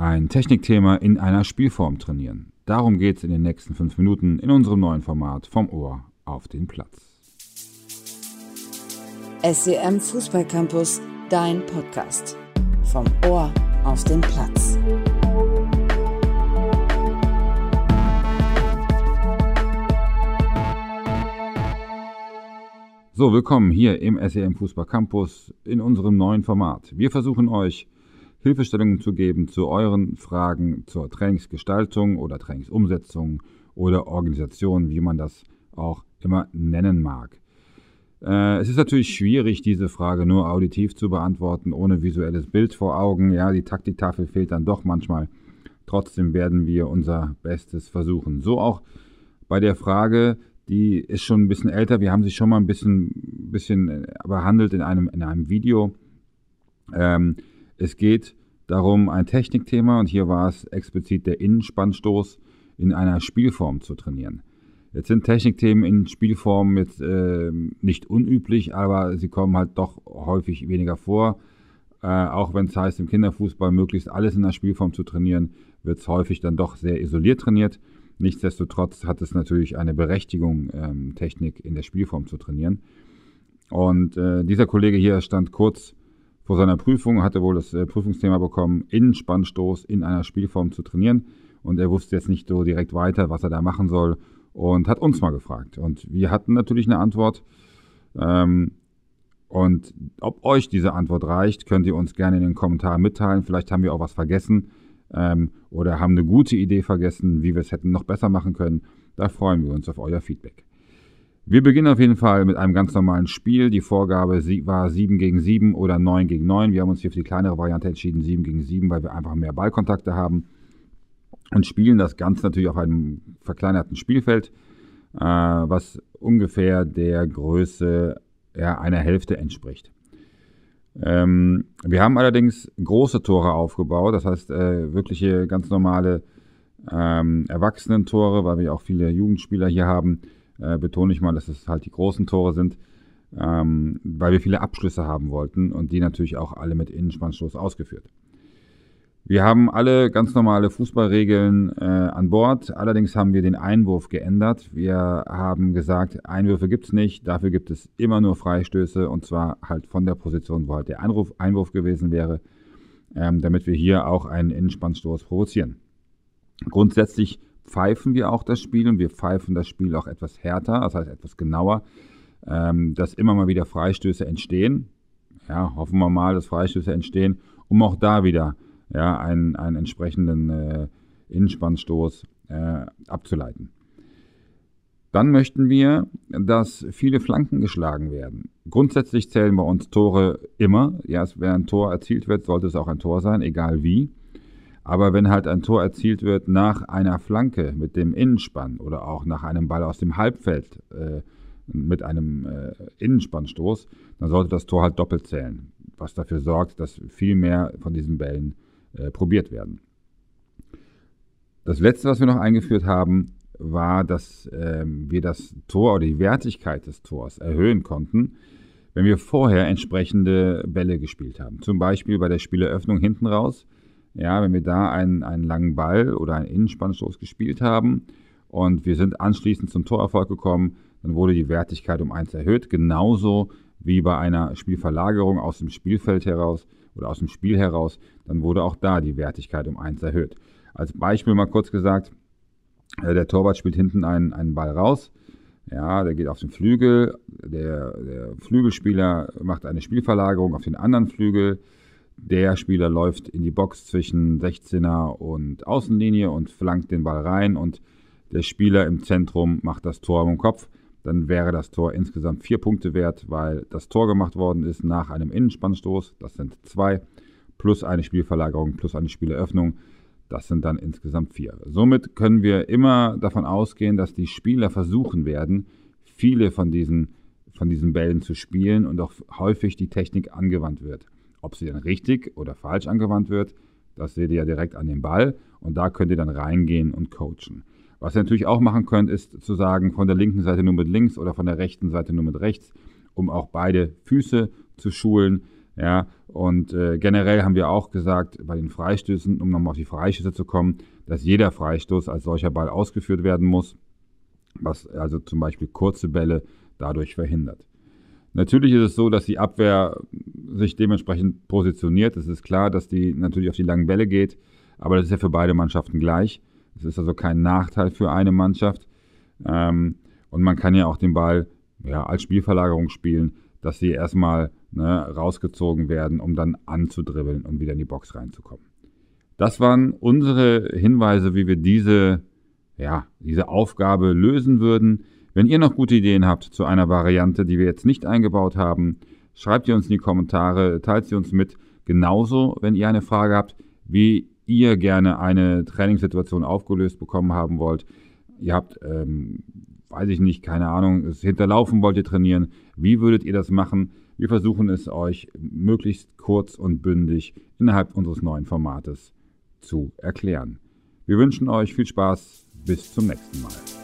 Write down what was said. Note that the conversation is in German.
Ein Technikthema in einer Spielform trainieren. Darum geht es in den nächsten fünf Minuten in unserem neuen Format vom Ohr auf den Platz. SCM Fußballcampus, dein Podcast. Vom Ohr auf den Platz. So, willkommen hier im SEM Fußball Campus in unserem neuen Format. Wir versuchen euch Hilfestellungen zu geben zu euren Fragen zur Trainingsgestaltung oder Trainingsumsetzung oder Organisation, wie man das auch immer nennen mag. Äh, es ist natürlich schwierig, diese Frage nur auditiv zu beantworten, ohne visuelles Bild vor Augen. Ja, die Taktiktafel fehlt dann doch manchmal. Trotzdem werden wir unser Bestes versuchen. So auch bei der Frage, die ist schon ein bisschen älter. Wir haben sie schon mal ein bisschen, bisschen äh, behandelt in einem, in einem Video. Ähm, es geht darum, ein Technikthema, und hier war es explizit der Innenspannstoß in einer Spielform zu trainieren. Jetzt sind Technikthemen in Spielformen jetzt äh, nicht unüblich, aber sie kommen halt doch häufig weniger vor. Äh, auch wenn es heißt, im Kinderfußball möglichst alles in der Spielform zu trainieren, wird es häufig dann doch sehr isoliert trainiert. Nichtsdestotrotz hat es natürlich eine Berechtigung, ähm, Technik in der Spielform zu trainieren. Und äh, dieser Kollege hier stand kurz vor seiner Prüfung, hatte wohl das äh, Prüfungsthema bekommen, Innenspannstoß in einer Spielform zu trainieren. Und er wusste jetzt nicht so direkt weiter, was er da machen soll und hat uns mal gefragt. Und wir hatten natürlich eine Antwort. Ähm, und ob euch diese Antwort reicht, könnt ihr uns gerne in den Kommentaren mitteilen. Vielleicht haben wir auch was vergessen ähm, oder haben eine gute Idee vergessen, wie wir es hätten noch besser machen können. Da freuen wir uns auf euer Feedback. Wir beginnen auf jeden Fall mit einem ganz normalen Spiel. Die Vorgabe war 7 gegen 7 oder 9 gegen 9. Wir haben uns hier für die kleinere Variante entschieden, 7 gegen 7, weil wir einfach mehr Ballkontakte haben. Und spielen das Ganze natürlich auf einem verkleinerten Spielfeld, äh, was ungefähr der Größe ja, einer Hälfte entspricht. Ähm, wir haben allerdings große Tore aufgebaut, das heißt äh, wirkliche ganz normale ähm, Erwachsenentore, weil wir auch viele Jugendspieler hier haben, äh, betone ich mal, dass es halt die großen Tore sind, ähm, weil wir viele Abschlüsse haben wollten und die natürlich auch alle mit Innenspannstoß ausgeführt. Wir haben alle ganz normale Fußballregeln äh, an Bord. Allerdings haben wir den Einwurf geändert. Wir haben gesagt, Einwürfe gibt es nicht. Dafür gibt es immer nur Freistöße und zwar halt von der Position, wo halt der Einwurf, Einwurf gewesen wäre, ähm, damit wir hier auch einen Innenspannstoß provozieren. Grundsätzlich pfeifen wir auch das Spiel und wir pfeifen das Spiel auch etwas härter, das heißt etwas genauer, ähm, dass immer mal wieder Freistöße entstehen. Ja, hoffen wir mal, dass Freistöße entstehen, um auch da wieder ja, einen, einen entsprechenden äh, Innenspannstoß äh, abzuleiten. Dann möchten wir, dass viele Flanken geschlagen werden. Grundsätzlich zählen bei uns Tore immer. Ja, wenn ein Tor erzielt wird, sollte es auch ein Tor sein, egal wie. Aber wenn halt ein Tor erzielt wird nach einer Flanke mit dem Innenspann oder auch nach einem Ball aus dem Halbfeld äh, mit einem äh, Innenspannstoß, dann sollte das Tor halt doppelt zählen, was dafür sorgt, dass viel mehr von diesen Bällen äh, probiert werden. Das letzte, was wir noch eingeführt haben, war, dass ähm, wir das Tor oder die Wertigkeit des Tors erhöhen konnten, wenn wir vorher entsprechende Bälle gespielt haben. Zum Beispiel bei der Spieleröffnung hinten raus. Ja, wenn wir da einen, einen langen Ball oder einen Innenspannstoß gespielt haben und wir sind anschließend zum Torerfolg gekommen, dann wurde die Wertigkeit um 1 erhöht. Genauso wie bei einer Spielverlagerung aus dem Spielfeld heraus oder aus dem Spiel heraus, dann wurde auch da die Wertigkeit um 1 erhöht. Als Beispiel mal kurz gesagt, äh, der Torwart spielt hinten einen, einen Ball raus. Ja, der geht auf den Flügel. Der, der Flügelspieler macht eine Spielverlagerung auf den anderen Flügel. Der Spieler läuft in die Box zwischen 16er und Außenlinie und flankt den Ball rein und der Spieler im Zentrum macht das Tor im Kopf dann wäre das Tor insgesamt vier Punkte wert, weil das Tor gemacht worden ist nach einem Innenspannstoß, das sind zwei, plus eine Spielverlagerung, plus eine Spieleröffnung, das sind dann insgesamt vier. Somit können wir immer davon ausgehen, dass die Spieler versuchen werden, viele von diesen, von diesen Bällen zu spielen und auch häufig die Technik angewandt wird. Ob sie dann richtig oder falsch angewandt wird, das seht ihr ja direkt an dem Ball und da könnt ihr dann reingehen und coachen. Was ihr natürlich auch machen könnt, ist zu sagen, von der linken Seite nur mit links oder von der rechten Seite nur mit rechts, um auch beide Füße zu schulen. Ja, und äh, generell haben wir auch gesagt, bei den Freistößen, um nochmal auf die Freistöße zu kommen, dass jeder Freistoß als solcher Ball ausgeführt werden muss, was also zum Beispiel kurze Bälle dadurch verhindert. Natürlich ist es so, dass die Abwehr sich dementsprechend positioniert. Es ist klar, dass die natürlich auf die langen Bälle geht, aber das ist ja für beide Mannschaften gleich. Es ist also kein Nachteil für eine Mannschaft. Ähm, und man kann ja auch den Ball ja, als Spielverlagerung spielen, dass sie erstmal ne, rausgezogen werden, um dann anzudribbeln und wieder in die Box reinzukommen. Das waren unsere Hinweise, wie wir diese, ja, diese Aufgabe lösen würden. Wenn ihr noch gute Ideen habt zu einer Variante, die wir jetzt nicht eingebaut haben, schreibt ihr uns in die Kommentare, teilt sie uns mit. Genauso, wenn ihr eine Frage habt, wie ihr gerne eine Trainingssituation aufgelöst bekommen haben wollt. Ihr habt, ähm, weiß ich nicht, keine Ahnung, es hinterlaufen wollt ihr trainieren. Wie würdet ihr das machen? Wir versuchen es euch möglichst kurz und bündig innerhalb unseres neuen Formates zu erklären. Wir wünschen euch viel Spaß. Bis zum nächsten Mal.